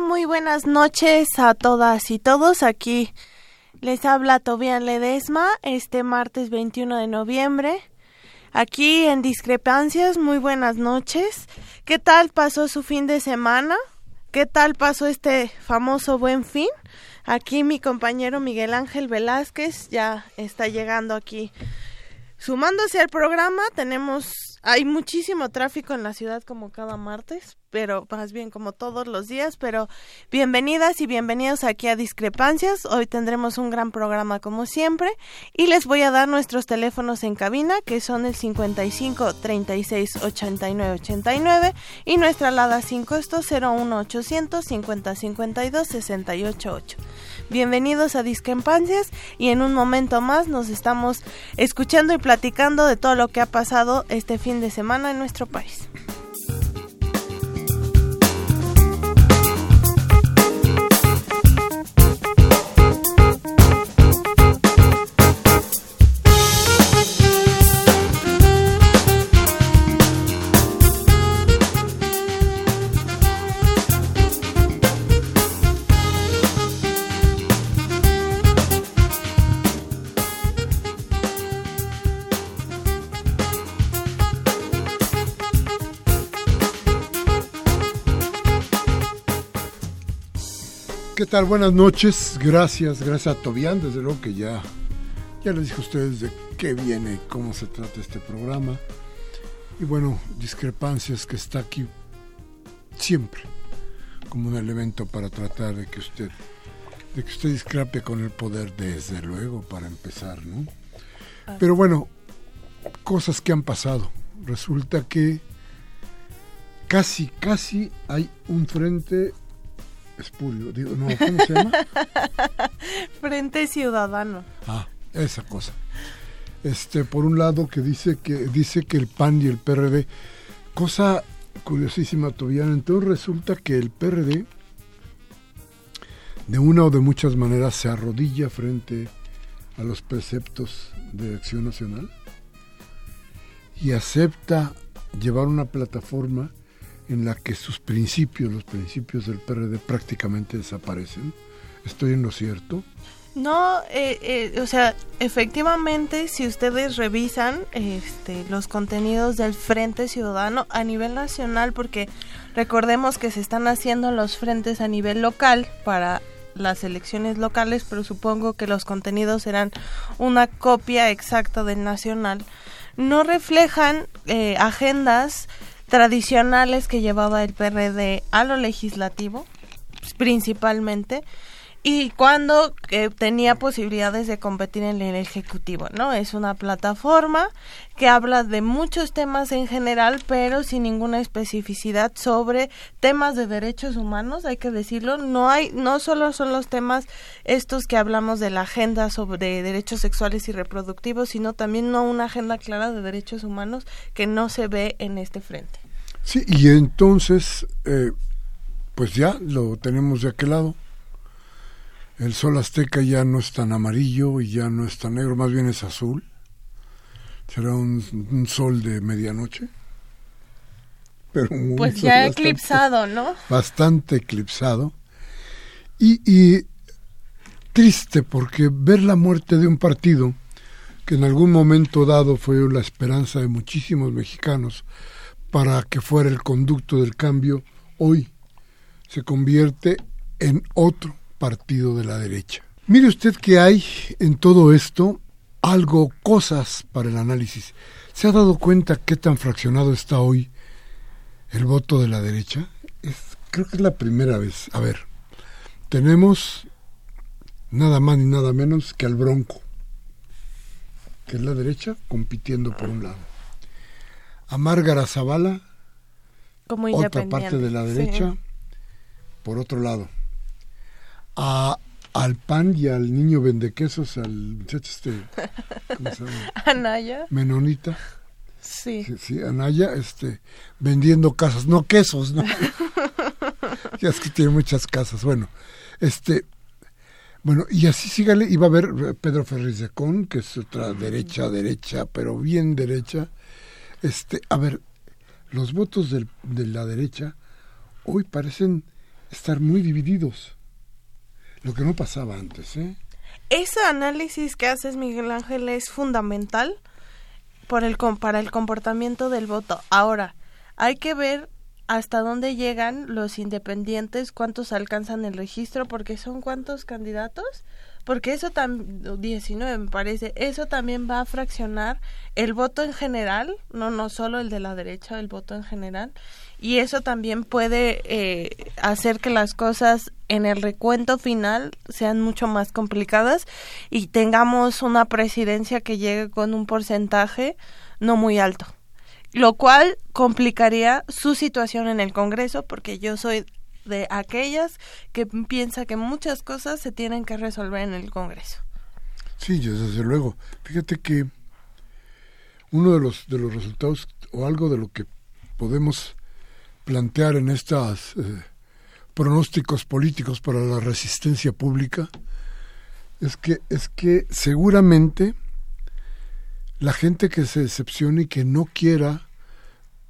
Muy buenas noches a todas y todos. Aquí les habla Tobián Ledesma este martes 21 de noviembre. Aquí en Discrepancias, muy buenas noches. ¿Qué tal pasó su fin de semana? ¿Qué tal pasó este famoso buen fin? Aquí mi compañero Miguel Ángel Velázquez ya está llegando aquí. Sumándose al programa, tenemos, hay muchísimo tráfico en la ciudad como cada martes, pero más bien como todos los días, pero bienvenidas y bienvenidos aquí a Discrepancias. Hoy tendremos un gran programa como siempre y les voy a dar nuestros teléfonos en cabina que son el 55 36 89 89 y nuestra alada sin costo 01 800 50 52 68 8. Bienvenidos a Discrepancias y en un momento más nos estamos escuchando y platicando de todo lo que ha pasado este fin de semana en nuestro país. Tal? Buenas noches. Gracias, gracias a Tobián, desde luego que ya, ya les dije a ustedes de qué viene, cómo se trata este programa. Y bueno, discrepancias que está aquí siempre como un elemento para tratar de que usted de que usted discrepe con el poder desde luego para empezar, ¿no? Pero bueno, cosas que han pasado. Resulta que casi, casi hay un frente espurio, digo, no, ¿cómo se llama? Frente Ciudadano. Ah, esa cosa. Este, por un lado que dice que dice que el PAN y el PRD, cosa curiosísima todavía, entonces resulta que el PRD de una o de muchas maneras se arrodilla frente a los preceptos de Acción Nacional y acepta llevar una plataforma en la que sus principios, los principios del PRD prácticamente desaparecen. ¿Estoy en lo cierto? No, eh, eh, o sea, efectivamente, si ustedes revisan este, los contenidos del Frente Ciudadano a nivel nacional, porque recordemos que se están haciendo los frentes a nivel local para las elecciones locales, pero supongo que los contenidos serán una copia exacta del nacional, no reflejan eh, agendas tradicionales que llevaba el PRD a lo legislativo, principalmente, y cuando eh, tenía posibilidades de competir en el ejecutivo, ¿no? Es una plataforma que habla de muchos temas en general, pero sin ninguna especificidad sobre temas de derechos humanos, hay que decirlo, no hay no solo son los temas estos que hablamos de la agenda sobre derechos sexuales y reproductivos, sino también no una agenda clara de derechos humanos que no se ve en este frente. Sí, y entonces, eh, pues ya lo tenemos de aquel lado. El sol azteca ya no es tan amarillo y ya no es tan negro, más bien es azul. Será un, sol de medianoche. Pero pues ya eclipsado, ¿no? Bastante eclipsado. Y, y triste porque ver la muerte de un partido que en algún momento dado fue la esperanza de muchísimos mexicanos para que fuera el conducto del cambio, hoy se convierte en otro partido de la derecha. Mire usted que hay en todo esto algo, cosas para el análisis. ¿Se ha dado cuenta qué tan fraccionado está hoy el voto de la derecha? Es, creo que es la primera vez. A ver, tenemos nada más ni nada menos que al Bronco, que es la derecha, compitiendo por un lado. A Márgara Zavala, Como otra parte de la derecha, sí. por otro lado. A, al pan y al niño vendequesos, al muchacho este, ¿cómo se llama? Anaya, Menonita, sí. sí, sí, Anaya, este, vendiendo casas, no quesos, no. ya es que tiene muchas casas, bueno, este, bueno, y así sígale, iba a ver Pedro Ferriz de Con, que es otra derecha, derecha, pero bien derecha, este, a ver, los votos del- de la derecha hoy parecen estar muy divididos, lo que no pasaba antes, ¿eh? Ese análisis que haces, Miguel Ángel, es fundamental por el, para el comportamiento del voto. Ahora, hay que ver hasta dónde llegan los independientes, cuántos alcanzan el registro, porque son cuántos candidatos, porque eso también, 19 me parece, eso también va a fraccionar el voto en general, no, no solo el de la derecha, el voto en general, y eso también puede eh, hacer que las cosas en el recuento final sean mucho más complicadas y tengamos una presidencia que llegue con un porcentaje no muy alto, lo cual complicaría su situación en el Congreso porque yo soy de aquellas que piensa que muchas cosas se tienen que resolver en el Congreso. Sí, desde luego. Fíjate que uno de los de los resultados o algo de lo que podemos plantear en estos pronósticos políticos para la resistencia pública es que es que seguramente la gente que se decepcione y que no quiera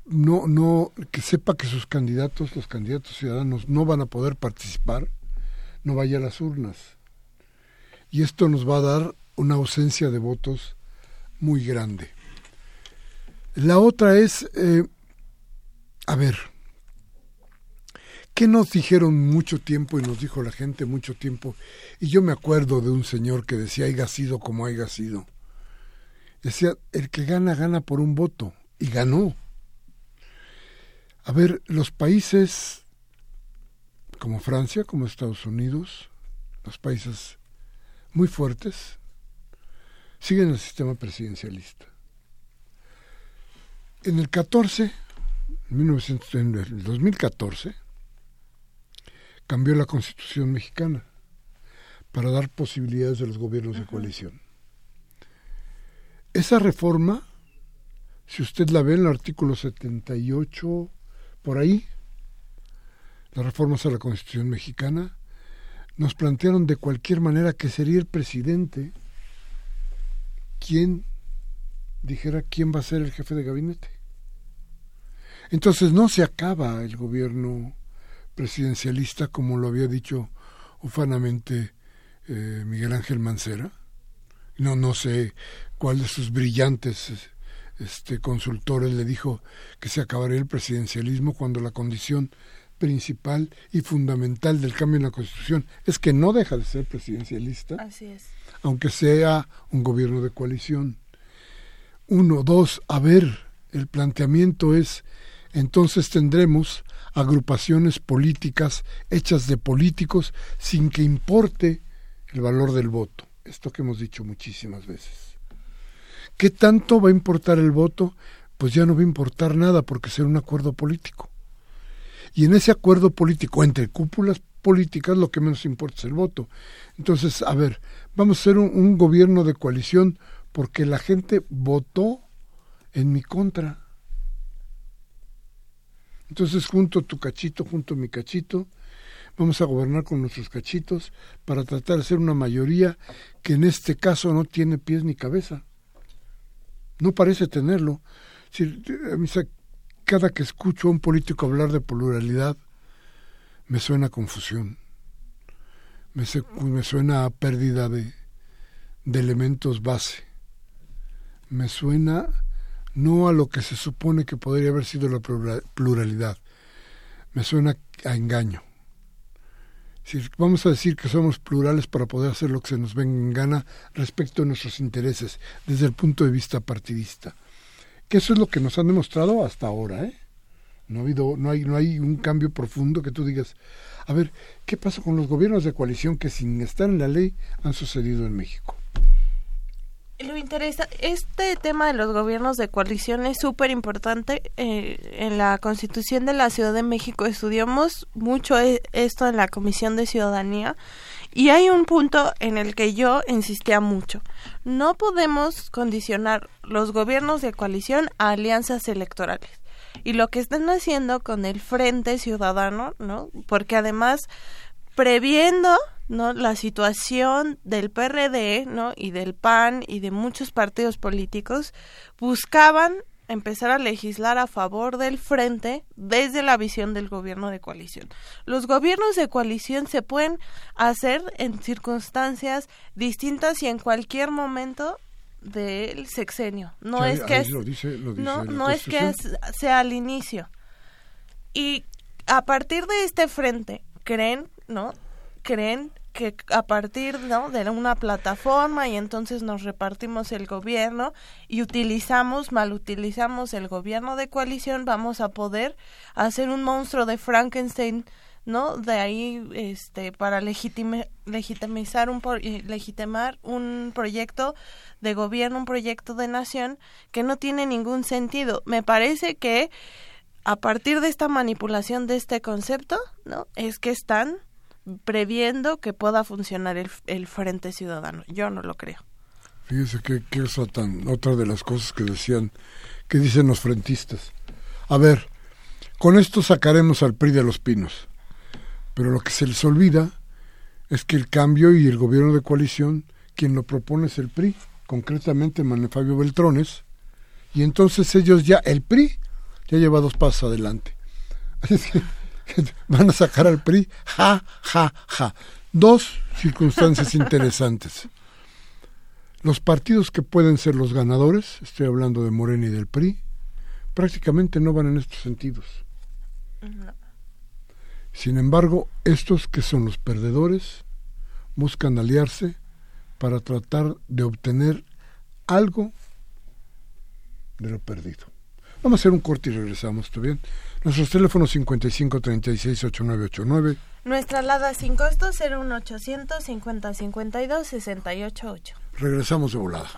no no que sepa que sus candidatos los candidatos ciudadanos no van a poder participar no vaya a las urnas y esto nos va a dar una ausencia de votos muy grande. La otra es, eh, a ver, ¿qué nos dijeron mucho tiempo y nos dijo la gente mucho tiempo? Y yo me acuerdo de un señor que decía, haya sido como haya sido. Decía, el que gana, gana por un voto. Y ganó. A ver, los países como Francia, como Estados Unidos, los países muy fuertes, siguen el sistema presidencialista. En el 14, en, 1900, en el 2014, cambió la constitución mexicana para dar posibilidades a los gobiernos de coalición. Esa reforma, si usted la ve en el artículo 78, por ahí, las reformas a la constitución mexicana, nos plantearon de cualquier manera que sería el presidente quien dijera quién va a ser el jefe de gabinete. Entonces no se acaba el gobierno presidencialista como lo había dicho ufanamente eh, Miguel Ángel Mancera. No, no sé cuál de sus brillantes este, consultores le dijo que se acabaría el presidencialismo cuando la condición principal y fundamental del cambio en la Constitución es que no deja de ser presidencialista, Así es. aunque sea un gobierno de coalición. Uno, dos, a ver, el planteamiento es, entonces tendremos agrupaciones políticas hechas de políticos sin que importe el valor del voto. Esto que hemos dicho muchísimas veces. ¿Qué tanto va a importar el voto? Pues ya no va a importar nada porque será un acuerdo político. Y en ese acuerdo político entre cúpulas políticas lo que menos importa es el voto. Entonces, a ver, vamos a hacer un, un gobierno de coalición porque la gente votó en mi contra. Entonces, junto tu cachito, junto mi cachito, vamos a gobernar con nuestros cachitos para tratar de hacer una mayoría que en este caso no tiene pies ni cabeza. No parece tenerlo. Mí, cada que escucho a un político hablar de pluralidad, me suena a confusión, me suena a pérdida de, de elementos base, me suena no a lo que se supone que podría haber sido la pluralidad, me suena a engaño. Vamos a decir que somos plurales para poder hacer lo que se nos venga en gana respecto a nuestros intereses desde el punto de vista partidista. Que eso es lo que nos han demostrado hasta ahora, ¿eh? No ha habido, no hay, no hay un cambio profundo que tú digas, a ver, ¿qué pasa con los gobiernos de coalición que sin estar en la ley han sucedido en México? Lo interesa, este tema de los gobiernos de coalición es súper importante. Eh, en la Constitución de la Ciudad de México estudiamos mucho e, esto en la Comisión de Ciudadanía y hay un punto en el que yo insistía mucho. No podemos condicionar los gobiernos de coalición a alianzas electorales. Y lo que están haciendo con el Frente Ciudadano, ¿no? Porque además, previendo no la situación del PRD no y del PAN y de muchos partidos políticos buscaban empezar a legislar a favor del frente desde la visión del gobierno de coalición. Los gobiernos de coalición se pueden hacer en circunstancias distintas y en cualquier momento del sexenio. No es que no, no es que sea al inicio. Y a partir de este frente creen, ¿no? Creen que a partir ¿no? de una plataforma y entonces nos repartimos el gobierno y utilizamos, mal utilizamos el gobierno de coalición, vamos a poder hacer un monstruo de Frankenstein, ¿no? De ahí, este, para legitimizar un, legitimar un proyecto de gobierno, un proyecto de nación que no tiene ningún sentido. Me parece que a partir de esta manipulación de este concepto, ¿no? Es que están previendo que pueda funcionar el, el Frente Ciudadano. Yo no lo creo. Fíjese que, que tan, otra de las cosas que decían, que dicen los frentistas. A ver, con esto sacaremos al PRI de los pinos. Pero lo que se les olvida es que el cambio y el gobierno de coalición, quien lo propone es el PRI, concretamente Manuel Fabio Beltrones, y entonces ellos ya, el PRI, ya lleva dos pasos adelante. Así que van a sacar al PRI, ja, ja, ja. Dos circunstancias interesantes. Los partidos que pueden ser los ganadores, estoy hablando de Morena y del PRI, prácticamente no van en estos sentidos. Sin embargo, estos que son los perdedores buscan aliarse para tratar de obtener algo de lo perdido. Vamos a hacer un corte y regresamos, ¿está bien? Nuestros teléfonos 55 36 8989. Nuestra alada sin costo 01800 50 52 688. Regresamos de volada.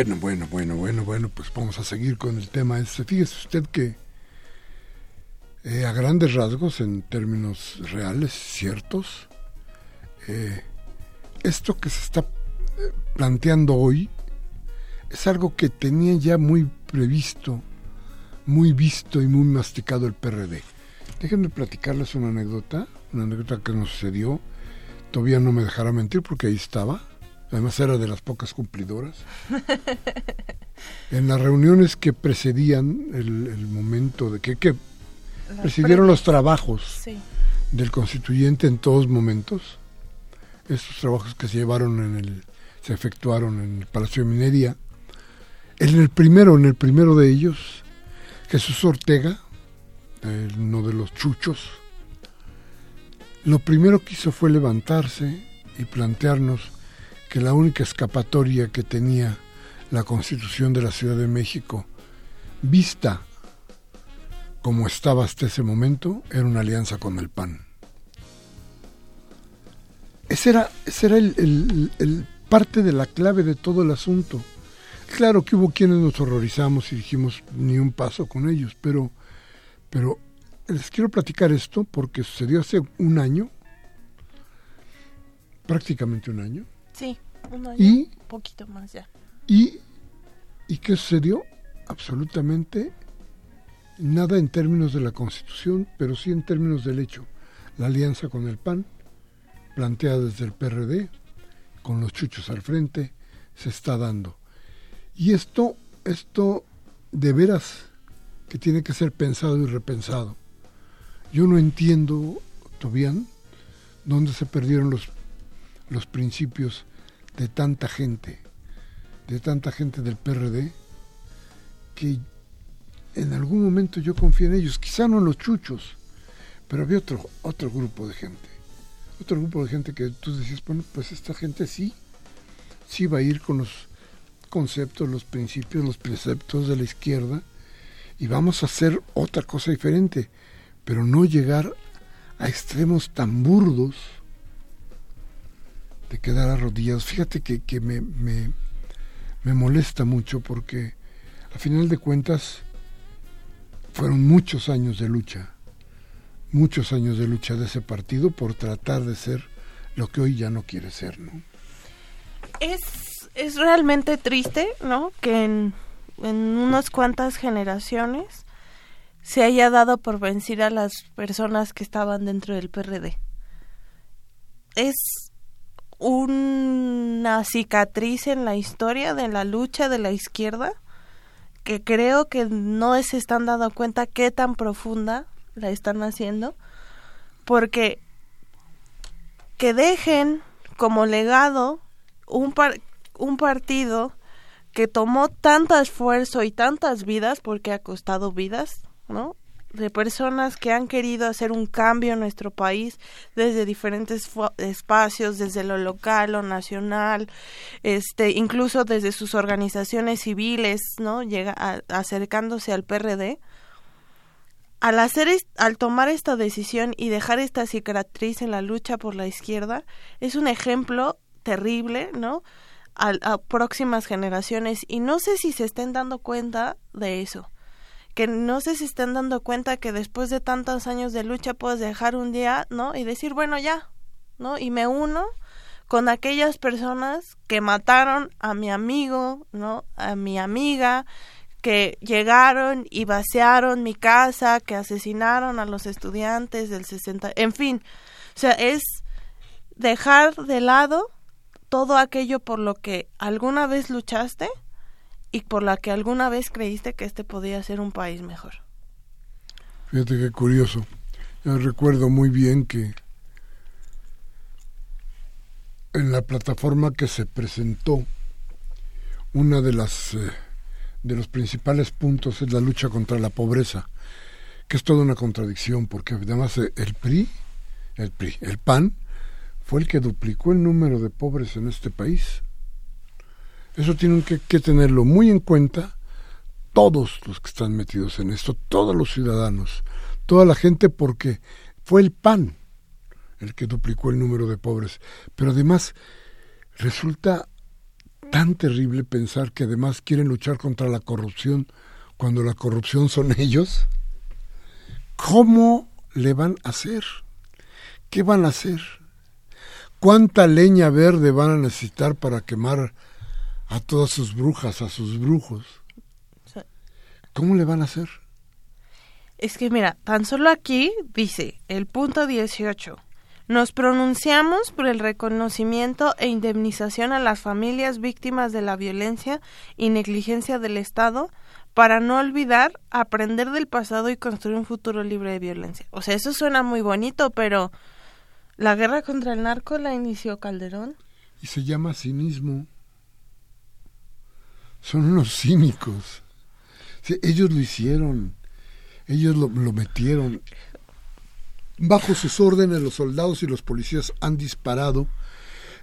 Bueno, bueno, bueno, bueno, bueno, pues vamos a seguir con el tema este. Fíjese usted que eh, a grandes rasgos, en términos reales, ciertos, eh, esto que se está eh, planteando hoy es algo que tenía ya muy previsto, muy visto y muy masticado el PRD. Déjenme platicarles una anécdota, una anécdota que nos sucedió. Todavía no me dejará mentir porque ahí estaba. Además era de las pocas cumplidoras. en las reuniones que precedían el, momento de que, que presidieron los trabajos del constituyente en todos momentos, estos trabajos que se llevaron en el, se efectuaron en el Palacio de Minería. En el primero, en el primero de ellos, Jesús Ortega, uno de los chuchos, lo primero que hizo fue levantarse y plantearnos que la única escapatoria que tenía la Constitución de la Ciudad de México, vista como estaba hasta ese momento, era una alianza con el PAN. Ese era, ese era el, parte de la clave de todo el asunto. Claro que hubo quienes nos horrorizamos y dijimos ni un paso con ellos, pero, pero les quiero platicar esto porque sucedió hace un año, prácticamente un año. Sí, un año. Y, un poquito más ya. Y, ¿Y qué sucedió? Absolutamente nada en términos de la Constitución, pero sí en términos del hecho. La alianza con el PAN, planteada desde el PRD, con los chuchos al frente, se está dando. Y esto, esto de veras que tiene que ser pensado y repensado. Yo no entiendo, Tobián, dónde se perdieron los, los principios de tanta gente, de tanta gente del PRD, que en algún momento yo confié en ellos, quizá no en los chuchos, pero había otro, otro grupo de gente, otro grupo de gente que tú decías, bueno, pues esta gente sí, sí va a ir con los conceptos, los principios, los preceptos de la izquierda y vamos a hacer otra cosa diferente, pero no llegar a extremos tan burdos de quedar arrodillados. Fíjate que, que me, me, me molesta mucho porque a final de cuentas fueron muchos años de lucha, muchos años de lucha de ese partido por tratar de ser lo que hoy ya no quiere ser, ¿no? Es, es realmente triste, ¿no? Que en, en unas cuantas generaciones se haya dado por vencir a las personas que estaban dentro del PRD. Es una cicatriz en la historia de la lucha de la izquierda que creo que no se están dando cuenta qué tan profunda la están haciendo porque que dejen como legado un, un partido que tomó tanto esfuerzo y tantas vidas porque ha costado vidas, ¿no? De personas que han querido hacer un cambio en nuestro país desde diferentes espacios, desde lo local, lo nacional, este, incluso desde sus organizaciones civiles, ¿no? Llega acercándose al PRD. Al hacer al tomar esta decisión y dejar esta cicatriz en la lucha por la izquierda, es un ejemplo terrible, ¿no? a próximas generaciones y no sé si se estén dando cuenta de eso que no sé si están dando cuenta que después de tantos años de lucha puedes dejar un día, ¿no? Y decir, bueno, ya, ¿no? Y me uno con aquellas personas que mataron a mi amigo, ¿no? A mi amiga, que llegaron y vaciaron mi casa, que asesinaron a los estudiantes del 60, en fin, o sea, es dejar de lado todo aquello por lo que alguna vez luchaste y por la que alguna vez creíste que este podía ser un país mejor. Fíjate qué curioso. Yo recuerdo muy bien que en la plataforma que se presentó, una de las eh, de los principales puntos es la lucha contra la pobreza, que es toda una contradicción, porque además eh, el PRI, el PRI, el PAN, fue el que duplicó el número de pobres en este país. Eso tienen que, tenerlo muy en cuenta todos los que están metidos en esto, todos los ciudadanos, toda la gente, porque fue el PAN el que duplicó el número de pobres. Pero además resulta tan terrible pensar que además quieren luchar contra la corrupción cuando la corrupción son ellos. ¿Cómo le van a hacer? ¿Qué van a hacer? ¿Cuánta leña verde van a necesitar para quemar a todas sus brujas, a sus brujos. ¿Cómo le van a hacer? Es que mira, tan solo aquí dice el punto 18. Nos pronunciamos por el reconocimiento e indemnización a las familias víctimas de la violencia y negligencia del Estado para no olvidar, aprender del pasado y construir un futuro libre de violencia. O sea, eso suena muy bonito, pero la guerra contra el narco la inició Calderón. Y se llama cinismo son unos cínicos. ellos lo hicieron, ellos lo, lo metieron. Bajo sus órdenes los soldados y los policías han disparado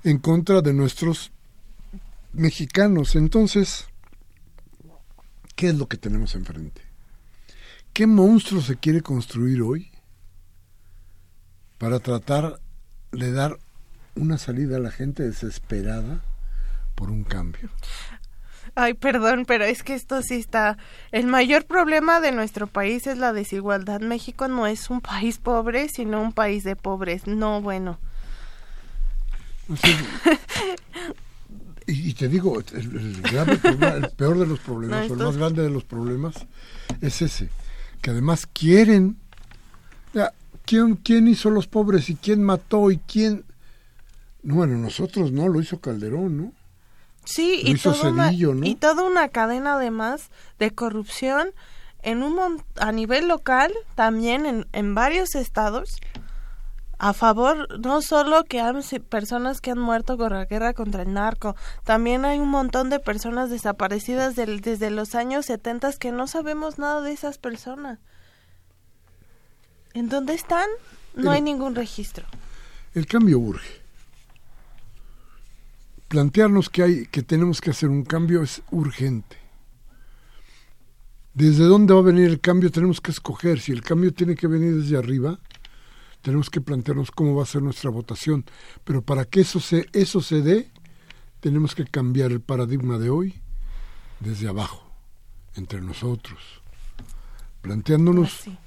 en contra de nuestros mexicanos. Entonces, ¿qué es lo que tenemos enfrente? ¿Qué monstruo se quiere construir hoy para tratar de dar una salida a la gente desesperada por un cambio? Ay, perdón, pero es que esto sí está. El mayor problema de nuestro país es la desigualdad. México no es un país pobre, sino un país de pobres. No, bueno. y, te digo, el, peor de los problemas, o el más grande de los problemas, es ese. Que además quieren. ¿quién, ¿Quién hizo los pobres y quién mató y quién.? bueno, nosotros no, lo hizo Calderón, ¿no? Sí, y, toda una, y toda una cadena además de corrupción en un a nivel local, también en, en varios estados, a favor no solo que hay personas que han muerto con la guerra contra el narco, también hay un montón de personas desaparecidas desde los años 70 que no sabemos nada de esas personas. ¿En dónde están? No hay ningún registro. El cambio urge plantearnos que hay que tenemos que hacer un cambio es urgente. ¿Desde dónde va a venir el cambio? Tenemos que escoger. Si el cambio tiene que venir desde arriba, tenemos que plantearnos cómo va a ser nuestra votación. Pero para que eso se, eso se dé, tenemos que cambiar el paradigma de hoy desde abajo, entre nosotros, planteándonos ah,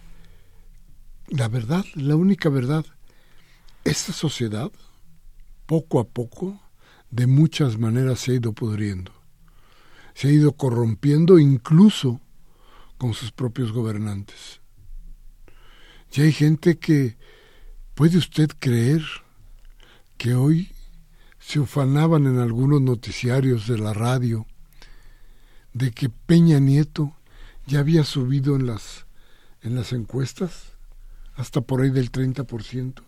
la verdad, la única verdad. Esta sociedad, poco a poco, de muchas maneras se ha ido pudriendo, se ha ido corrompiendo incluso con sus propios gobernantes. Y hay gente que, ¿puede usted creer que hoy se ufanaban en algunos noticiarios de la radio de que Peña Nieto ya había subido en las, en las encuestas hasta por ahí del 30%?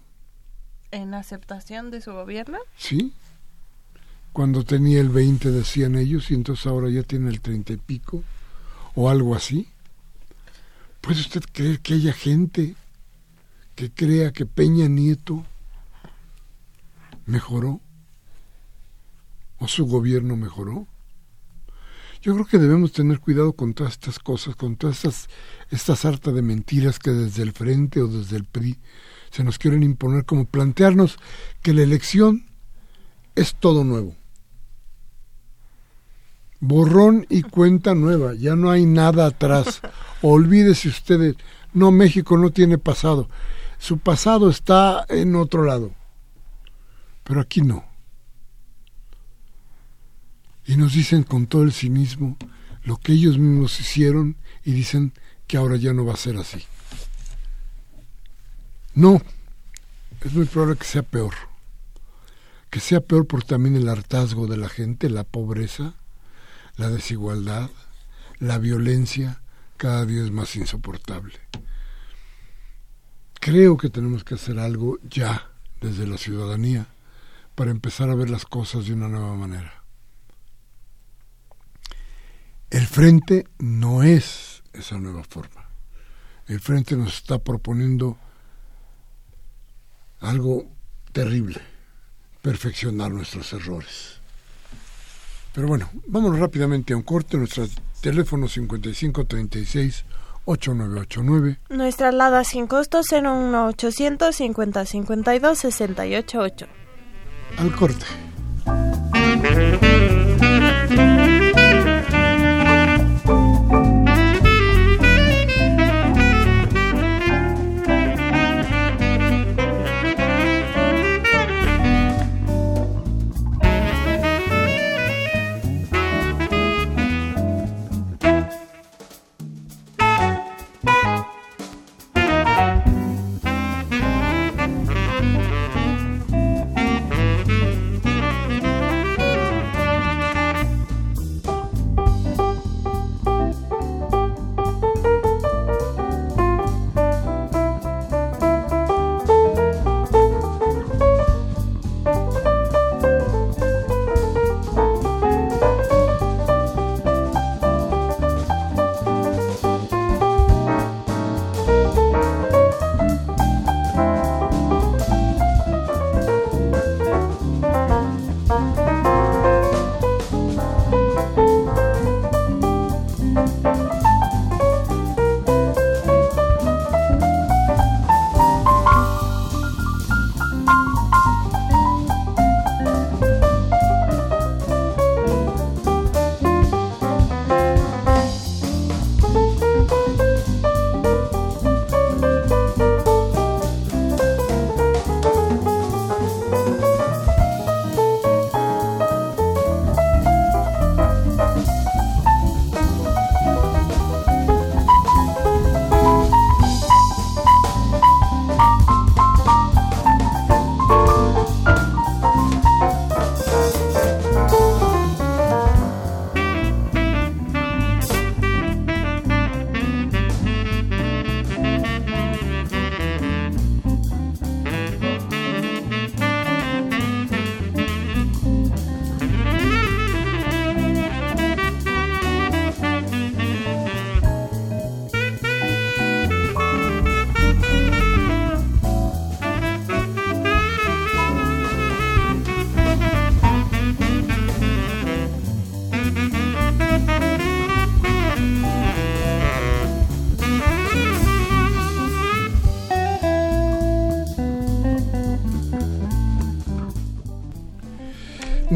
¿En aceptación de su gobierno? Sí cuando tenía el 20 decían ellos y entonces ahora ya tiene el 30 y pico o algo así. ¿Puede usted creer que haya gente que crea que Peña Nieto mejoró o su gobierno mejoró? Yo creo que debemos tener cuidado con todas estas cosas, con todas estas, estas hartas de mentiras que desde el frente o desde el PRI se nos quieren imponer, como plantearnos que la elección es todo nuevo borrón y cuenta nueva, ya no hay nada atrás. Olvídese ustedes, no, México no tiene pasado, su pasado está en otro lado, pero aquí no. Y nos dicen con todo el cinismo lo que ellos mismos hicieron y dicen que ahora ya no va a ser así. No, es muy probable que sea peor. Que sea peor por también el hartazgo de la gente, la pobreza, la desigualdad, la violencia cada día es más insoportable. Creo que tenemos que hacer algo ya desde la ciudadanía para empezar a ver las cosas de una nueva manera. El frente no es esa nueva forma. El frente nos está proponiendo algo terrible, perfeccionar nuestros errores. Pero bueno, vámonos rápidamente a un corte. Nuestro teléfono 5536 8989. Nuestra alada sin costo 01800 50 52 688. Al corte.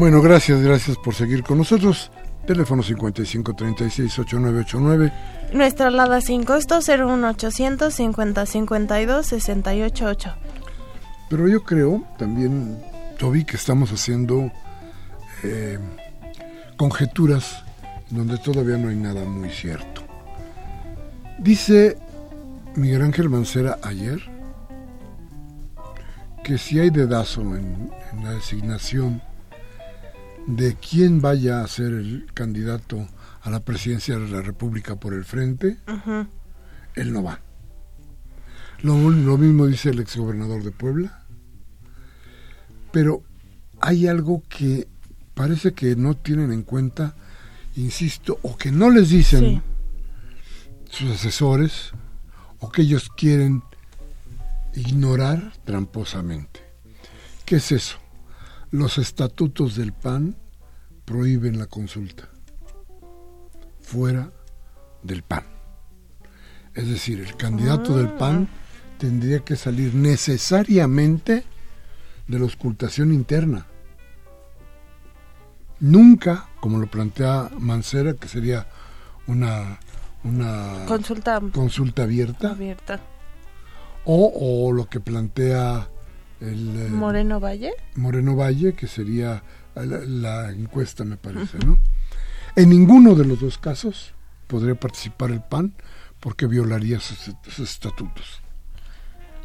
Bueno, gracias, gracias por seguir con nosotros. Teléfono 5536-8989. Nuestra alada sin costo 01800 5052 688. Pero yo creo también, Toby, que estamos haciendo eh, conjeturas donde todavía no hay nada muy cierto. Dice Miguel Ángel Mancera ayer que si hay dedazo en, en la designación de quién vaya a ser el candidato a la presidencia de la República por el frente, él no va. Lo, lo, mismo dice el exgobernador de Puebla. Pero hay algo que parece que no tienen en cuenta, insisto, o que no les dicen sus asesores, o que ellos quieren ignorar tramposamente. ¿Qué es eso? Los estatutos del PAN prohíben la consulta fuera del PAN. Es decir, el candidato del PAN tendría que salir necesariamente de la auscultación interna. Nunca, como lo plantea Mancera, que sería una, una consulta, consulta abierta, abierta. O, o lo que plantea el eh, Moreno Valle. Moreno Valle, que sería la, encuesta, me parece, ¿no? En ninguno de los dos casos podría participar el PAN porque violaría sus, estatutos.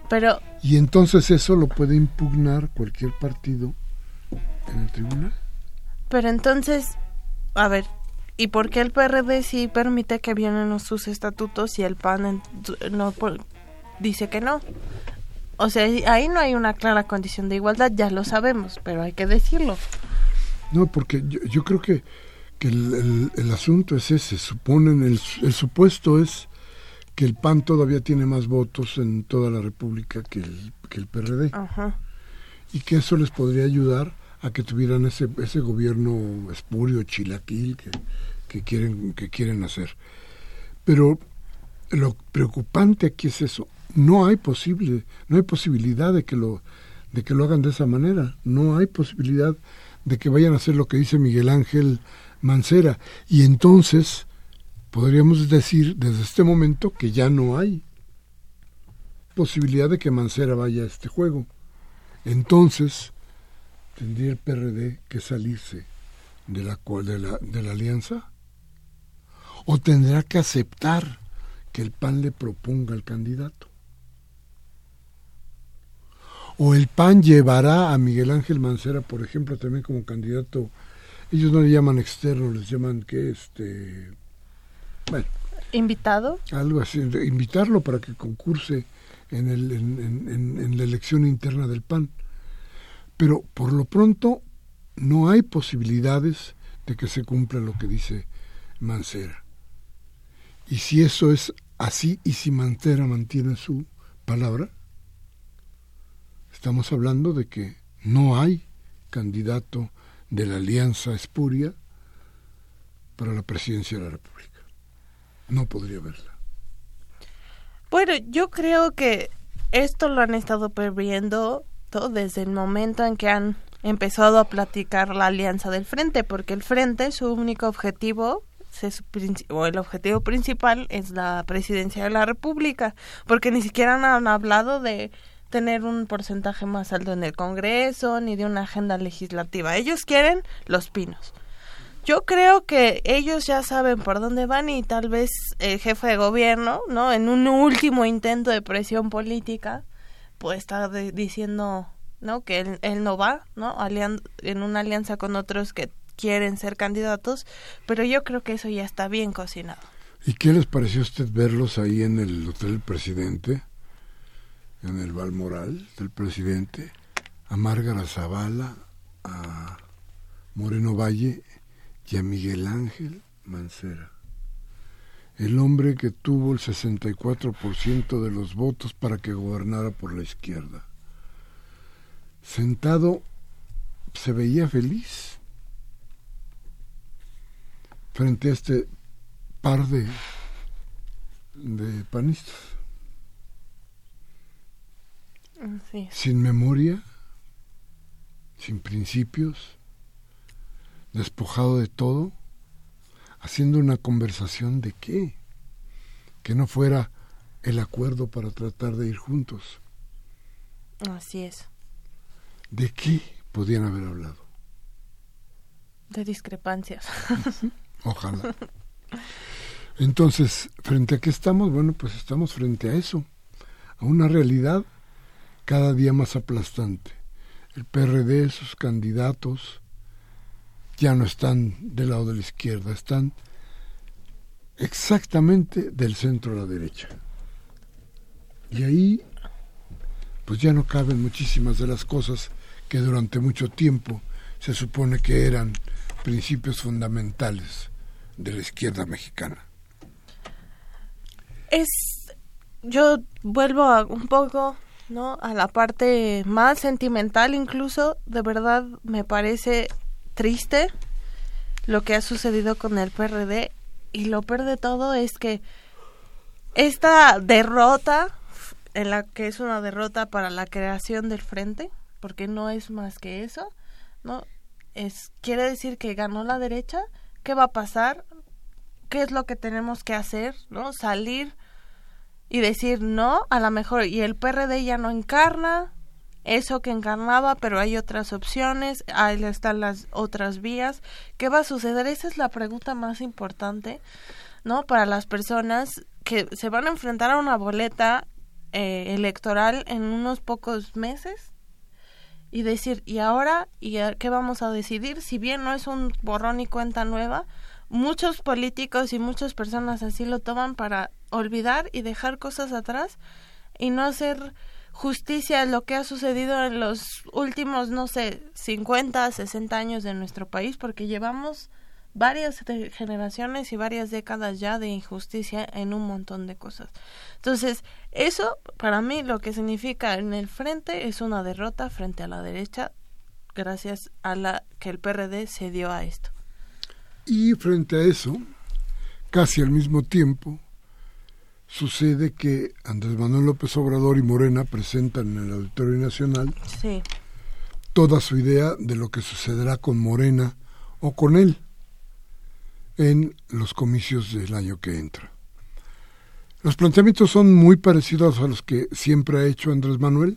Pero y entonces eso lo puede impugnar cualquier partido en el tribunal. Pero entonces, a ver, ¿y por qué el PRD sí permite que vienen sus estatutos y el PAN no dice que no? O sea, ahí no hay una clara condición de igualdad, ya lo sabemos, pero hay que decirlo. No, porque yo, creo que, que el, asunto es ese. Suponen, el, el, supuesto es que el PAN todavía tiene más votos en toda la República que el, que el PRD. Y que eso les podría ayudar a que tuvieran ese, ese gobierno espurio, chilaquil, que, que, quieren, que quieren hacer. Pero lo preocupante aquí es eso no hay posible, no hay posibilidad de que lo de que lo hagan de esa manera, no hay posibilidad de que vayan a hacer lo que dice Miguel Ángel Mancera. Y entonces podríamos decir desde este momento que ya no hay posibilidad de que Mancera vaya a este juego. Entonces tendría el PRD que salirse de la, de la, de la alianza. O tendrá que aceptar que el PAN le proponga al candidato o el PAN llevará a Miguel Ángel Mancera, por ejemplo, también como candidato. Ellos no le llaman externo, les llaman que este. Bueno. ¿Invitado? Algo así, invitarlo para que concurse en, el, en, la elección interna del PAN. Pero por lo pronto no hay posibilidades de que se cumpla lo que dice Mancera. Y si eso es así y si Mancera mantiene su palabra, Estamos hablando de que no hay candidato de la Alianza Espuria para la presidencia de la República. No podría haberla. Bueno, yo creo que esto lo han estado previendo todo desde el momento en que han empezado a platicar la alianza del frente, porque el frente, su único objetivo, o el objetivo principal es la presidencia de la República, porque ni siquiera han hablado de tener un porcentaje más alto en el Congreso ni de una agenda legislativa. Ellos quieren los pinos. Yo creo que ellos ya saben por dónde van y tal vez el jefe de gobierno, ¿no? En un último intento de presión política, puede estar diciendo, ¿no? Que él, no va, ¿no? en una alianza con otros que quieren ser candidatos, pero yo creo que eso ya está bien cocinado. ¿Y qué les pareció a usted verlos ahí en el Hotel Presidente? En el Balmoral del presidente, a Márgara Zavala, a Moreno Valle y a Miguel Ángel Mancera. El hombre que tuvo el 64% de los votos para que gobernara por la izquierda. Sentado se veía feliz frente a este par de, de panistas. Sin memoria, sin principios, despojado de todo, haciendo una conversación de qué, que no fuera el acuerdo para tratar de ir juntos. Así es. ¿De qué podían haber hablado? De discrepancias. Ojalá. Entonces, ¿frente a qué estamos? Bueno, pues estamos frente a eso, a una realidad cada día más aplastante. El PRD, sus candidatos, ya no están del lado de la izquierda, están exactamente del centro a la derecha. Y ahí, pues ya no caben muchísimas de las cosas que durante mucho tiempo se supone que eran principios fundamentales de la izquierda mexicana. Es, yo vuelvo a un poco, ¿no? A la parte más sentimental incluso, de verdad me parece triste lo que ha sucedido con el PRD y lo peor de todo es que esta derrota, en la que es una derrota para la creación del frente, porque no es más que eso, ¿no? Es, quiere decir que ganó la derecha, ¿qué va a pasar? ¿Qué es lo que tenemos que hacer? ¿No? Salir y decir no, a lo mejor, y el PRD ya no encarna eso que encarnaba, pero hay otras opciones, ahí están las otras vías. ¿Qué va a suceder? Esa es la pregunta más importante, ¿no? Para las personas que se van a enfrentar a una boleta eh, electoral en unos pocos meses y decir, ¿y ahora? ¿Y qué vamos a decidir? Si bien no es un borrón y cuenta nueva, muchos políticos y muchas personas así lo toman para olvidar y dejar cosas atrás y no hacer justicia lo que ha sucedido en los últimos, no sé, 50, 60 años de nuestro país, porque llevamos varias generaciones y varias décadas ya de injusticia en un montón de cosas. Entonces, eso para mí lo que significa en el frente es una derrota frente a la derecha gracias a la que el PRD se dio a esto. Y frente a eso, casi al mismo tiempo, sucede que Andrés Manuel López Obrador y Morena presentan en el Auditorio Nacional toda su idea de lo que sucederá con Morena o con él en los comicios del año que entra. Los planteamientos son muy parecidos a los que siempre ha hecho Andrés Manuel.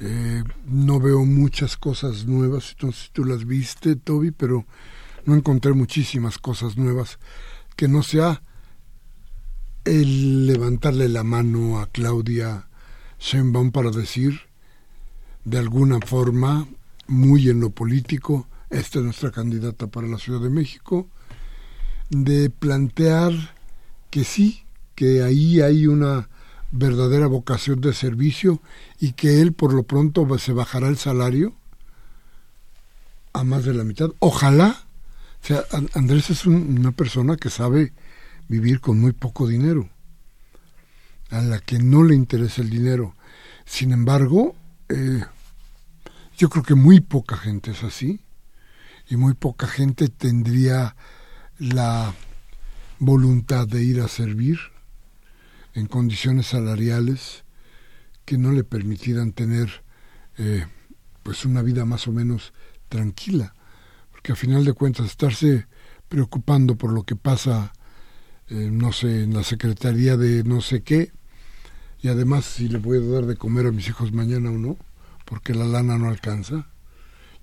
Eh, no veo muchas cosas nuevas, entonces tú las viste, Toby, pero no encontré muchísimas cosas nuevas que no sea el levantarle la mano a Claudia Sheinbaum para decir, de alguna forma, muy en lo político, esta es nuestra candidata para la Ciudad de México, de plantear que sí, que ahí hay una verdadera vocación de servicio y que él por lo pronto se bajará el salario a más de la mitad. Ojalá, o sea, Andrés es una persona que sabe vivir con muy poco dinero, a la que no le interesa el dinero. Sin embargo, eh, yo creo que muy poca gente es así y muy poca gente tendría la voluntad de ir a servir en condiciones salariales que no le permitieran tener eh, pues una vida más o menos tranquila porque a final de cuentas estarse preocupando por lo que pasa eh, no sé, en la secretaría de no sé qué, y además si le a dar de comer a mis hijos mañana o no, porque la lana no alcanza,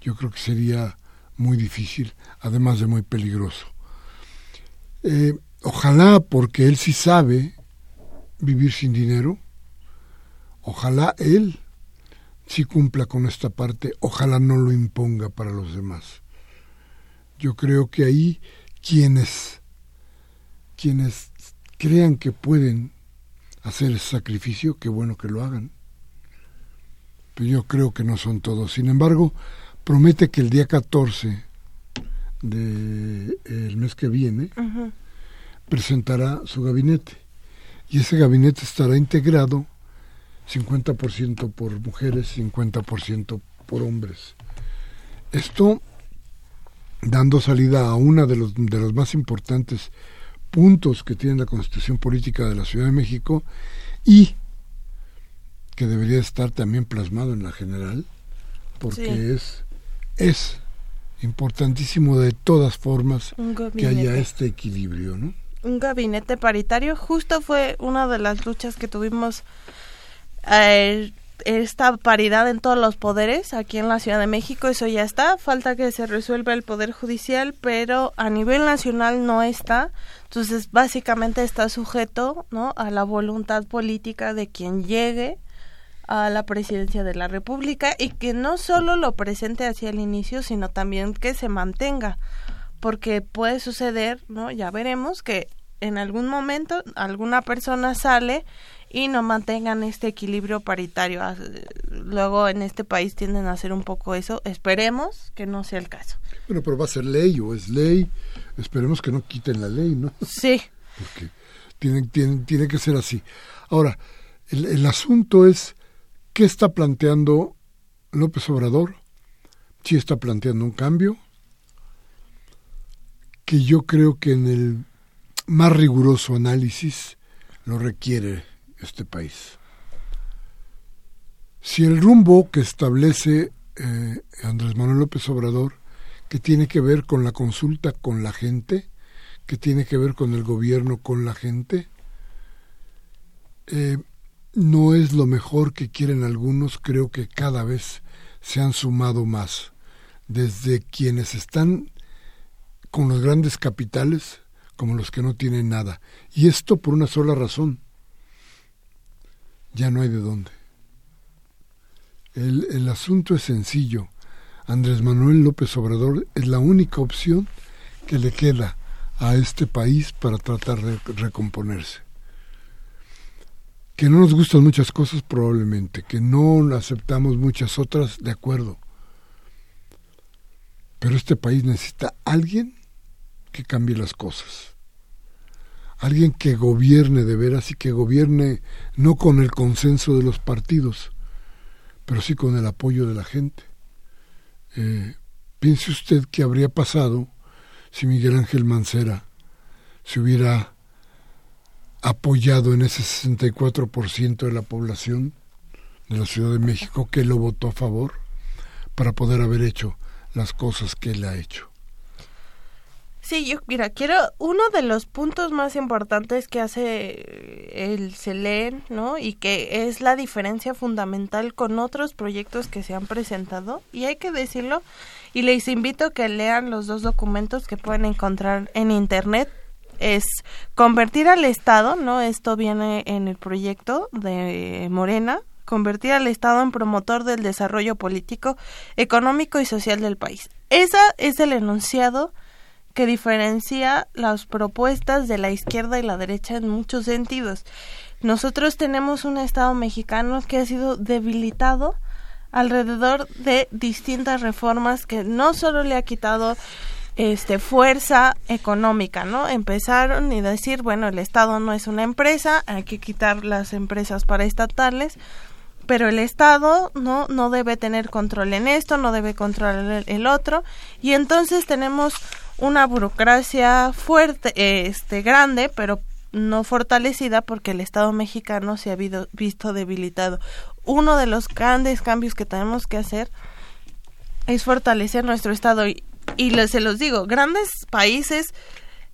yo creo que sería muy difícil, además de muy peligroso. Eh, ojalá, porque él sí sabe vivir sin dinero, ojalá él sí cumpla con esta parte, ojalá no lo imponga para los demás. Yo creo que ahí quienes quienes crean que pueden hacer ese sacrificio, qué bueno que lo hagan. Pero yo creo que no son todos. Sin embargo, promete que el día 14 del el mes que viene presentará su gabinete. Y ese gabinete estará integrado 50% por mujeres, 50% por hombres. Esto dando salida a una de los, de los más importantes puntos que tiene la Constitución Política de la Ciudad de México y que debería estar también plasmado en la general, porque es, es importantísimo de todas formas que haya este equilibrio, ¿no? Un gabinete paritario. Justo fue una de las luchas que tuvimos eh, esta paridad en todos los poderes aquí en la Ciudad de México, eso ya está, falta que se resuelva el Poder Judicial, pero a nivel nacional no está, entonces básicamente está sujeto ¿no? a la voluntad política de quien llegue a la presidencia de la República y que no solo lo presente hacia el inicio, sino también que se mantenga, porque puede suceder, ¿no? Ya veremos que en algún momento alguna persona sale y no mantengan este equilibrio paritario. Ah, luego en este país tienden a hacer un poco eso. Esperemos que no sea el caso. Bueno, pero va a ser ley o es ley. Esperemos que no quiten la ley, ¿no? Sí. Porque tiene, tiene, tiene que ser así. Ahora, el, el asunto es ¿Qué está planteando López Obrador? Sí está planteando un cambio que yo creo que en el más riguroso análisis lo requiere este país. Si el rumbo que establece eh, Andrés Manuel López Obrador, que tiene que ver con la consulta con la gente, que tiene que ver con el gobierno con la gente, eh, no es lo mejor que quieren algunos, creo que cada vez se han sumado más, desde quienes están con los grandes capitales como los que no tienen nada. Y esto por una sola razón. Ya no hay de dónde. El, el asunto es sencillo. Andrés Manuel López Obrador es la única opción que le queda a este país para tratar de recomponerse que no nos gustan muchas cosas probablemente, que no aceptamos muchas otras, de acuerdo. Pero este país necesita alguien que cambie las cosas. Alguien que gobierne de veras y que gobierne no con el consenso de los partidos, pero sí con el apoyo de la gente. Eh, piense usted qué habría pasado si Miguel Ángel Mancera se hubiera apoyado en ese 64% de la población de la Ciudad de México que lo votó a favor para poder haber hecho las cosas que él ha hecho. Sí, yo, mira, quiero, uno de los puntos más importantes que hace el CELEN, ¿no? Y que es la diferencia fundamental con otros proyectos que se han presentado, y hay que decirlo, y les invito a que lean los dos documentos que pueden encontrar en Internet, es convertir al Estado, ¿no? Esto viene en el proyecto de Morena, convertir al Estado en promotor del desarrollo político, económico y social del país. Ese es el enunciado que diferencia las propuestas de la izquierda y la derecha en muchos sentidos. Nosotros tenemos un Estado mexicano que ha sido debilitado alrededor de distintas reformas que no solo le ha quitado este fuerza económica, ¿no? Empezaron y decir, bueno, el Estado no es una empresa, hay que quitar las empresas paraestatales, pero el Estado no no debe tener control en esto, no debe controlar el, otro y entonces tenemos una burocracia fuerte, este grande, pero no fortalecida porque el Estado mexicano se ha visto debilitado. Uno de los grandes cambios que tenemos que hacer es fortalecer nuestro Estado y, y se los digo, grandes países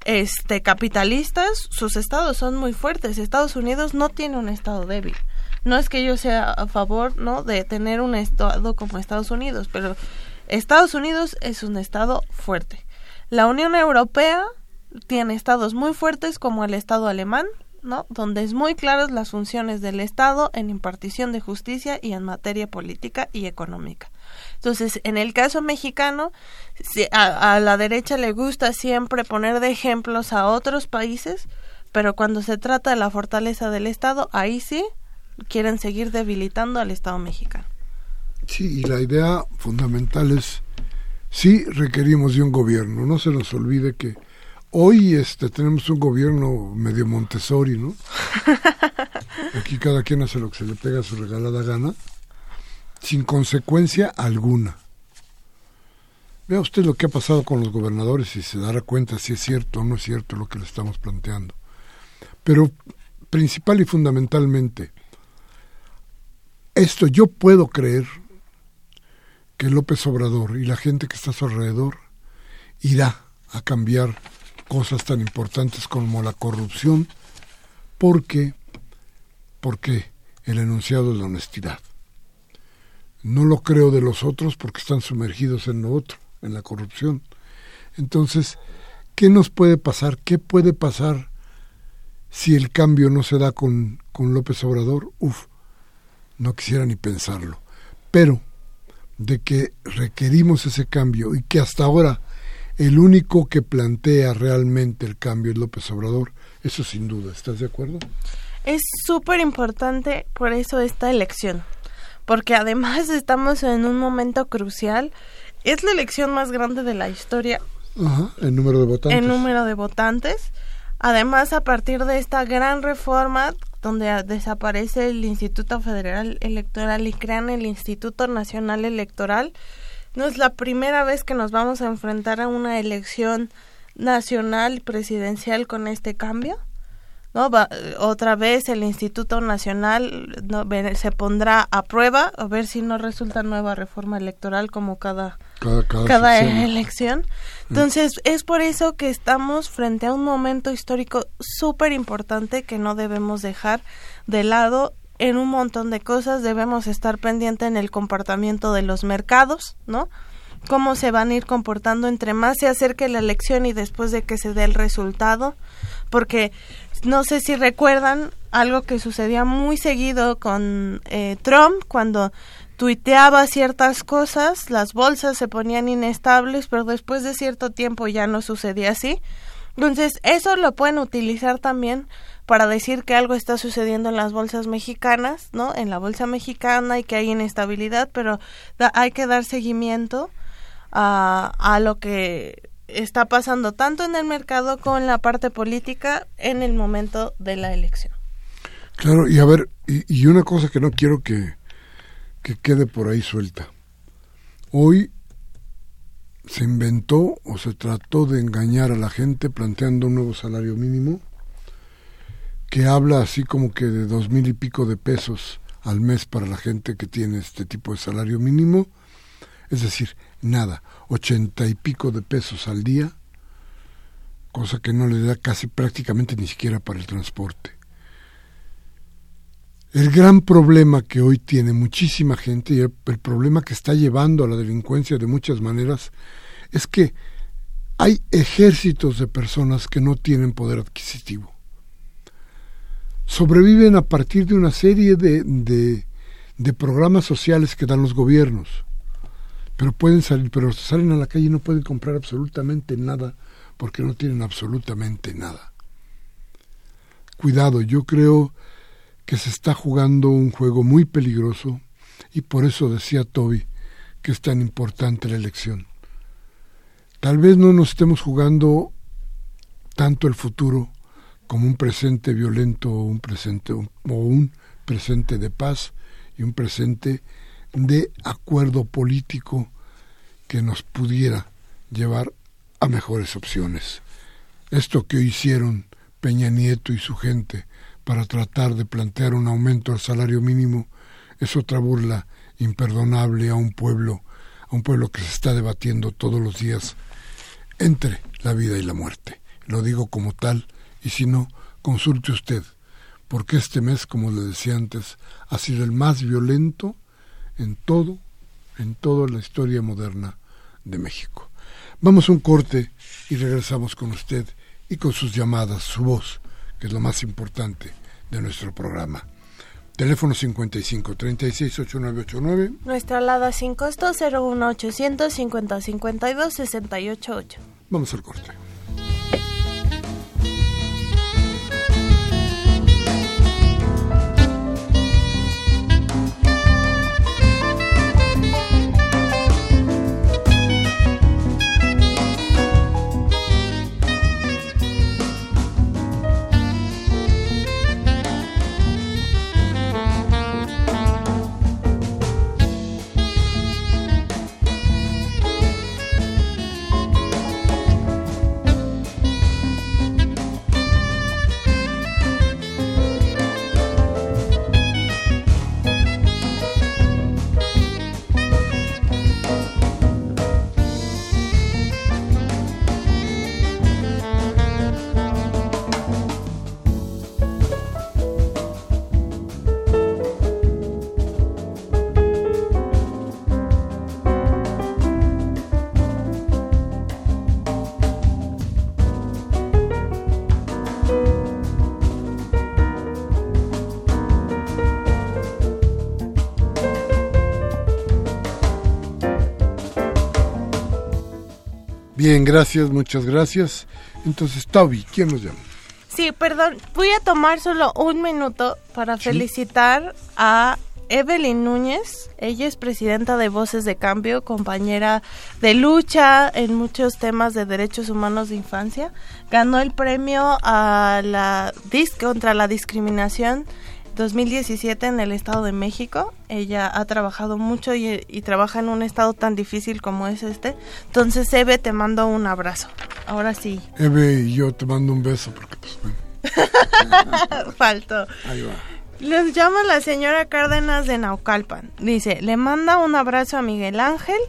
este capitalistas, sus estados son muy fuertes. Estados Unidos no tiene un estado débil. No es que yo sea a favor, ¿no? de tener un estado como Estados Unidos, pero Estados Unidos es un estado fuerte. La Unión Europea tiene estados muy fuertes como el estado alemán, ¿no? Donde es muy claras las funciones del Estado en impartición de justicia y en materia política y económica. Entonces, en el caso mexicano, a, la derecha le gusta siempre poner de ejemplos a otros países, pero cuando se trata de la fortaleza del Estado, ahí sí quieren seguir debilitando al Estado mexicano. Sí, y la idea fundamental es, sí requerimos de un gobierno, no se nos olvide que hoy este tenemos un gobierno medio Montessori, ¿no? Aquí cada quien hace lo que se le pega a su regalada gana sin consecuencia alguna. Vea usted lo que ha pasado con los gobernadores y se dará cuenta si es cierto o no es cierto lo que le estamos planteando. Pero principal y fundamentalmente, esto yo puedo creer que López Obrador y la gente que está a su alrededor irá a cambiar cosas tan importantes como la corrupción, porque, porque el enunciado es la honestidad. No lo creo de los otros porque están sumergidos en lo otro, en la corrupción. Entonces, ¿qué nos puede pasar? ¿Qué puede pasar si el cambio no se da con, con López Obrador? Uf, no quisiera ni pensarlo. Pero de que requerimos ese cambio y que hasta ahora el único que plantea realmente el cambio es López Obrador, eso sin duda, ¿estás de acuerdo? Es súper importante por eso esta elección, porque además estamos en un momento crucial, es la elección más grande de la historia. Ajá, el número de votantes. El número de votantes. Además, a partir de esta gran reforma donde desaparece el Instituto Federal Electoral y crean el Instituto Nacional Electoral, no es la primera vez que nos vamos a enfrentar a una elección nacional presidencial con este cambio. ¿No? Va, otra vez el Instituto Nacional no, se pondrá a prueba a ver si no resulta nueva reforma electoral como cada, cada, cada, cada elección. Entonces, mm. es por eso que estamos frente a un momento histórico súper importante que no debemos dejar de lado en un montón de cosas debemos estar pendiente en el comportamiento de los mercados, ¿no? Cómo se van a ir comportando entre más se acerque la elección y después de que se dé el resultado, porque no sé si recuerdan algo que sucedía muy seguido con eh, Trump cuando tuiteaba ciertas cosas, las bolsas se ponían inestables, pero después de cierto tiempo ya no sucedía así. Entonces, eso lo pueden utilizar también para decir que algo está sucediendo en las bolsas mexicanas, ¿no? En la bolsa mexicana y que hay inestabilidad, pero hay que dar seguimiento a, a lo que está pasando tanto en el mercado como en la parte política en el momento de la elección. Claro, y a ver, y, y una cosa que no quiero que, que quede por ahí suelta. Hoy se inventó o se trató de engañar a la gente planteando un nuevo salario mínimo que habla así como que de dos mil y pico de pesos al mes para la gente que tiene este tipo de salario mínimo, es decir, nada, ochenta y pico de pesos al día, cosa que no le da casi prácticamente ni siquiera para el transporte. El gran problema que hoy tiene muchísima gente y el, problema que está llevando a la delincuencia de muchas maneras es que hay ejércitos de personas que no tienen poder adquisitivo sobreviven a partir de una serie de, de, programas sociales que dan los gobiernos. Pero pueden salir, pero salen a la calle y no pueden comprar absolutamente nada porque no tienen absolutamente nada. Cuidado, yo creo que se está jugando un juego muy peligroso y por eso decía Toby que es tan importante la elección. Tal vez no nos estemos jugando tanto el futuro, como un presente violento o un presente, o un presente de paz y un presente de acuerdo político que nos pudiera llevar a mejores opciones. Esto que hicieron Peña Nieto y su gente para tratar de plantear un aumento al salario mínimo es otra burla imperdonable a un pueblo, a un pueblo que se está debatiendo todos los días entre la vida y la muerte. Lo digo como tal y si no, consulte usted, porque este mes, como le decía antes, ha sido el más violento en todo, en toda la historia moderna de México. Vamos a un corte y regresamos con usted y con sus llamadas, su voz, que es lo más importante de nuestro programa. Teléfono 55 36 8989. Nuestra alada sin costo 01800 50 52 688. Vamos al corte. Bien, gracias, muchas gracias. Entonces, Toby, ¿quién nos llama? Sí, perdón, voy a tomar solo un minuto para felicitar a Evelyn Núñez. Ella es presidenta de Voces de Cambio, compañera de lucha en muchos temas de derechos humanos de infancia. Ganó el premio a la contra la discriminación 2017 en el Estado de México. Ella ha trabajado mucho y, trabaja en un estado tan difícil como es este. Entonces, Eve, te mando un abrazo. Ahora sí. Eve y yo te mando un beso porque pues Faltó. Ahí va. Les llama la señora Cárdenas de Naucalpan. Dice, le manda un abrazo a Miguel Ángel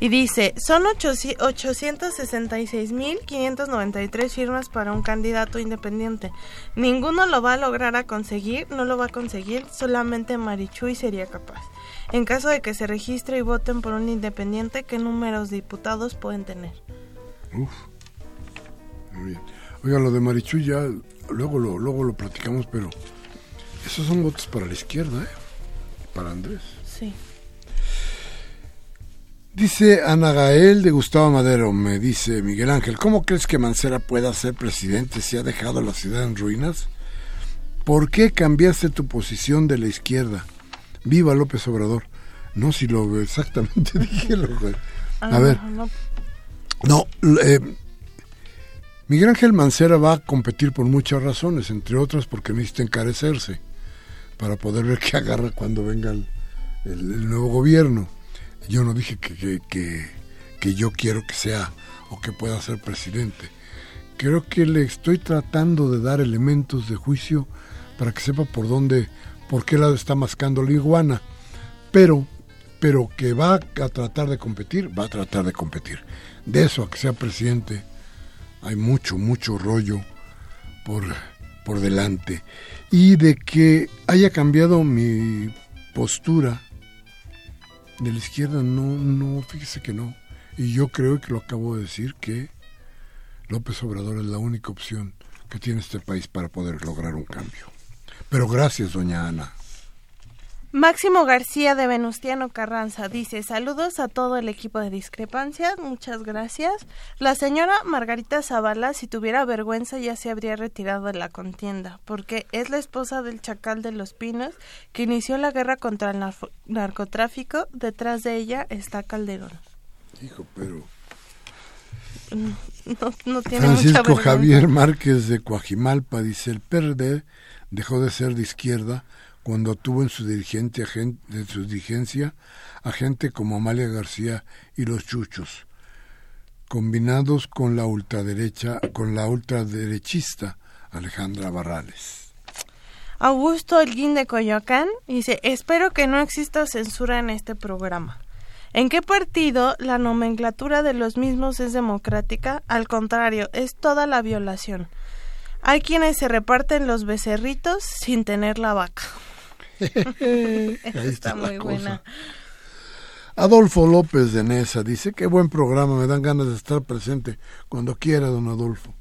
y dice, son 866.593 firmas para un candidato independiente. Ninguno lo va a lograr a conseguir, no lo va a conseguir, solamente Marichuy sería capaz. En caso de que se registre y voten por un independiente, ¿qué números de diputados pueden tener? Uf. Muy bien. Oiga, lo de Marichuy ya luego lo, luego lo platicamos, pero esos son votos para la izquierda, ¿eh? Para Andrés. Sí. Dice Ana Gael de Gustavo Madero, me dice Miguel Ángel, ¿cómo crees que Mancera pueda ser presidente si ha dejado la ciudad en ruinas? ¿Por qué cambiaste tu posición de la izquierda? Viva López Obrador. No, si lo exactamente dije lo A ah, ver. No, eh, Miguel Ángel Mancera va a competir por muchas razones, entre otras porque necesita encarecerse para poder ver qué agarra cuando venga el, nuevo gobierno. Yo no dije que, que, que, yo quiero que sea o que pueda ser presidente. Creo que le estoy tratando de dar elementos de juicio para que sepa por dónde, por qué lado está mascando la iguana. Pero, pero que va a tratar de competir, va a tratar de competir. De eso a que sea presidente, hay mucho, mucho rollo por, por delante y de que haya cambiado mi postura de la izquierda, no, no, fíjese que no. Y yo creo que lo acabo de decir, que López Obrador es la única opción que tiene este país para poder lograr un cambio. Pero gracias, doña Ana. Máximo García de Venustiano Carranza dice saludos a todo el equipo de discrepancia, muchas gracias. La señora Margarita Zavala, si tuviera vergüenza, ya se habría retirado de la contienda, porque es la esposa del chacal de los pinos que inició la guerra contra el narcotráfico. Detrás de ella está Calderón. Hijo, pero... No, no tiene Francisco Javier Márquez de Coajimalpa dice el PRD dejó de ser de izquierda cuando tuvo en su, dirigente, en su dirigencia a gente como Amalia García y los Chuchos, combinados con la ultraderecha, con la ultraderechista Alejandra Barrales. Augusto Elguín de Coyoacán dice, espero que no exista censura en este programa. ¿En qué partido la nomenclatura de los mismos es democrática? Al contrario, es toda la violación. Hay quienes se reparten los becerritos sin tener la vaca. está, muy buena. Adolfo López de Nesa dice, qué buen programa, me dan ganas de estar presente cuando quiera, don Adolfo.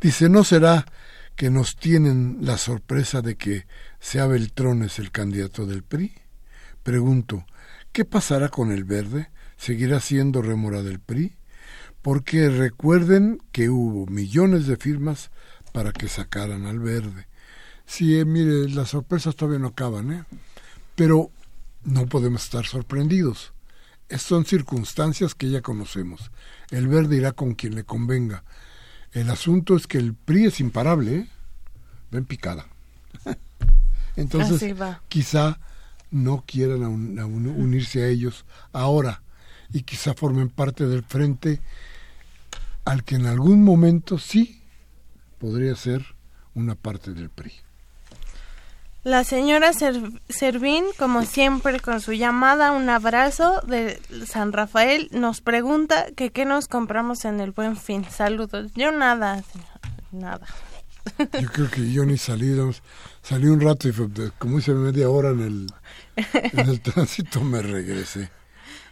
Dice, ¿no será que nos tienen la sorpresa de que sea Beltrones el candidato del PRI? Pregunto, ¿qué pasará con el verde? ¿Seguirá siendo remora del PRI? Porque recuerden que hubo millones de firmas para que sacaran al verde. Sí, eh, mire, las sorpresas todavía no acaban, ¿eh? Pero no podemos estar sorprendidos. son circunstancias que ya conocemos. El verde irá con quien le convenga. El asunto es que el PRI es imparable, ¿eh? Ven picada. Entonces, quizá no quieran unirse a ellos ahora y quizá formen parte del frente al que en algún momento sí podría ser una parte del PRI. La señora Servín, como siempre, con su llamada, un abrazo de San Rafael, nos pregunta que qué nos compramos en el Buen Fin. Saludos. Yo nada, nada. Yo creo que yo ni salí, salí un rato y como hice media hora en el, en el tránsito me regresé.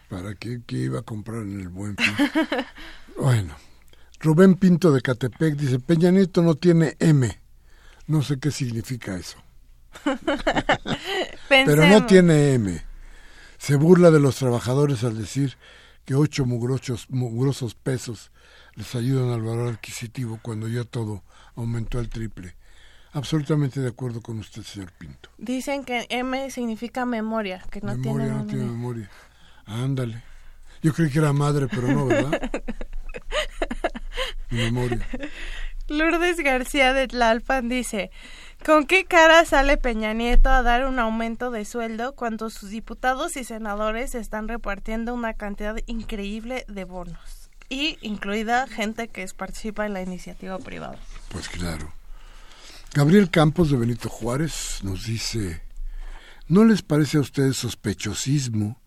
¿Para qué, qué iba a comprar en el Buen Fin? Bueno, Rubén Pinto de Catepec dice, Peña Nieto no tiene M. No sé qué significa eso. Pero no tiene M. Se burla de los trabajadores al decir que ocho mugrosos, mugrosos pesos les ayudan al valor adquisitivo cuando ya todo aumentó al triple. Absolutamente de acuerdo con usted, señor Pinto. Dicen que M significa memoria, que no memoria, tiene no tiene memoria. Ándale. Yo creí que era madre, pero no, ¿verdad? memoria. Lourdes García de Tlalpan dice, ¿con qué cara sale Peña Nieto a dar un aumento de sueldo cuando sus diputados y senadores están repartiendo una cantidad increíble de bonos? Y incluida gente que participa en la iniciativa privada. Pues claro. Gabriel Campos de Benito Juárez nos dice, ¿no les parece a ustedes sospechosismo?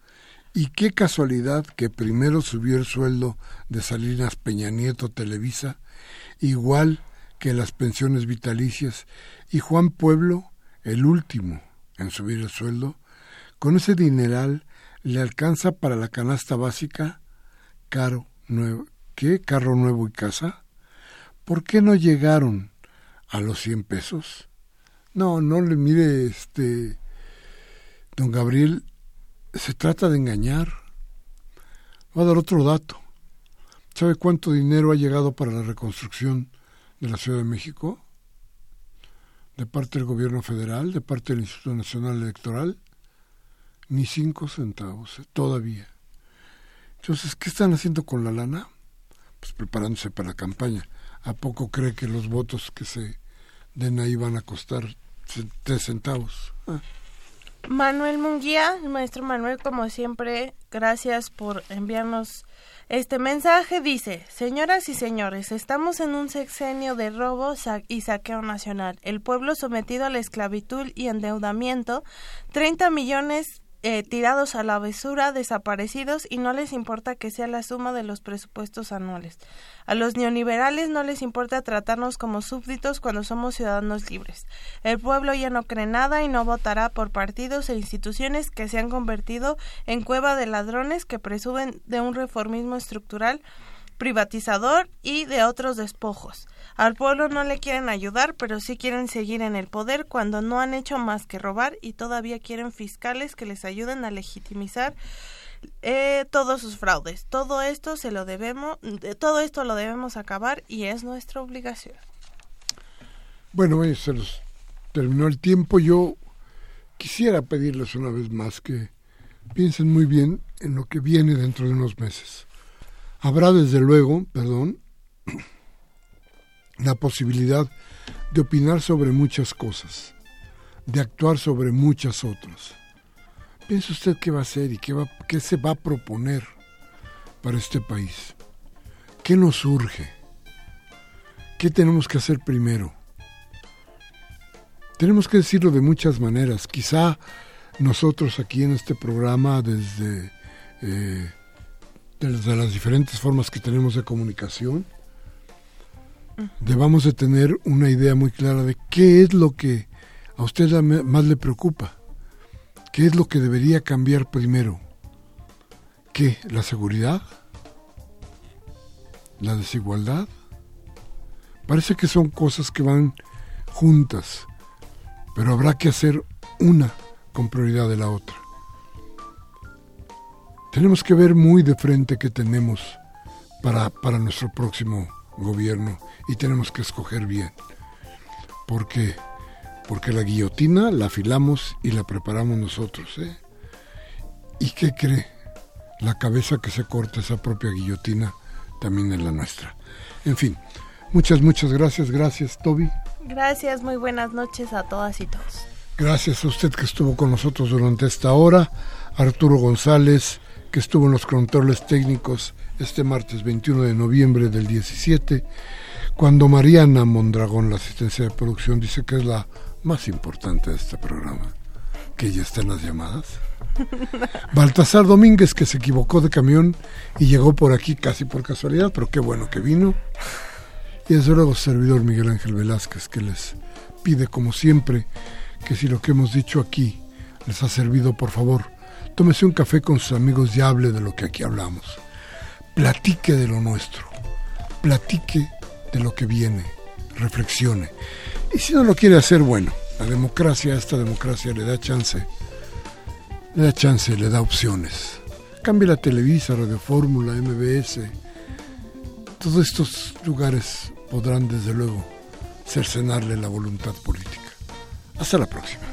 Y qué casualidad que primero subió el sueldo de Salinas Peña Nieto Televisa, igual que las pensiones vitalicias, y Juan Pueblo, el último en subir el sueldo, con ese dineral le alcanza para la canasta básica, caro, nuevo, ¿qué? Carro nuevo y casa. ¿Por qué no llegaron a los 100 pesos. No, no le mire, este, don Gabriel, se trata de engañar. Voy a dar otro dato. ¿Sabe cuánto dinero ha llegado para la reconstrucción de la Ciudad de México? De parte del gobierno federal, de parte del Instituto Nacional Electoral, ni cinco centavos, eh, todavía. Entonces, ¿qué están haciendo con la lana? Pues preparándose para la campaña. ¿A poco cree que los votos que se de ahí van a costar tres centavos. Ah. Manuel Munguía, maestro Manuel, como siempre, gracias por enviarnos este mensaje. Dice, señoras y señores, estamos en un sexenio de robo y saqueo nacional. El pueblo sometido a la esclavitud y endeudamiento, 30 millones eh, tirados a la besura, desaparecidos y no les importa que sea la suma de los presupuestos anuales. A los neoliberales no les importa tratarnos como súbditos cuando somos ciudadanos libres. El pueblo ya no cree nada y no votará por partidos e instituciones que se han convertido en cueva de ladrones que presumen de un reformismo estructural privatizador y de otros despojos. Al pueblo no le quieren ayudar, pero sí quieren seguir en el poder cuando no han hecho más que robar y todavía quieren fiscales que les ayuden a legitimizar eh, todos sus fraudes. Todo esto se lo debemos, todo esto lo debemos acabar y es nuestra obligación. Bueno, se los terminó el tiempo. Yo quisiera pedirles una vez más que piensen muy bien en lo que viene dentro de unos meses. Habrá desde luego, perdón, la posibilidad de opinar sobre muchas cosas, de actuar sobre muchas otras. Piensa usted qué va a hacer y qué, va, qué se va a proponer para este país. ¿Qué nos urge? ¿Qué tenemos que hacer primero? Tenemos que decirlo de muchas maneras. Quizá nosotros aquí en este programa, desde, eh, desde las diferentes formas que tenemos de comunicación, debamos de tener una idea muy clara de qué es lo que a usted más le preocupa, qué es lo que debería cambiar primero. ¿Qué? ¿La seguridad? ¿La desigualdad? Parece que son cosas que van juntas, pero habrá que hacer una con prioridad de la otra. Tenemos que ver muy de frente qué tenemos para, para nuestro próximo gobierno y tenemos que escoger bien. Porque porque la guillotina la afilamos y la preparamos nosotros, ¿eh? ¿Y qué cree? La cabeza que se corta esa propia guillotina también es la nuestra. En fin, muchas, muchas gracias. Gracias, Toby. Gracias, muy buenas noches a todas y todos. Gracias a usted que estuvo con nosotros durante esta hora. Arturo González, que estuvo en los controles técnicos este martes 21 de noviembre del 17, cuando Mariana Mondragón, la asistencia de producción, dice que es la más importante de este programa, que ya está en las llamadas. Baltasar Domínguez, que se equivocó de camión y llegó por aquí casi por casualidad, pero qué bueno que vino. Y desde luego servidor Miguel Ángel Velázquez, que les pide como siempre que si lo que hemos dicho aquí les ha servido, por favor, tómese un café con sus amigos y hable de lo que aquí hablamos. Platique de lo nuestro, platique de lo que viene, reflexione. Y si no lo quiere hacer, bueno, la democracia, esta democracia le da chance, le da chance, le da opciones. cambie la Televisa, Radio Fórmula, MBS. Todos estos lugares podrán desde luego cercenarle la voluntad política. Hasta la próxima.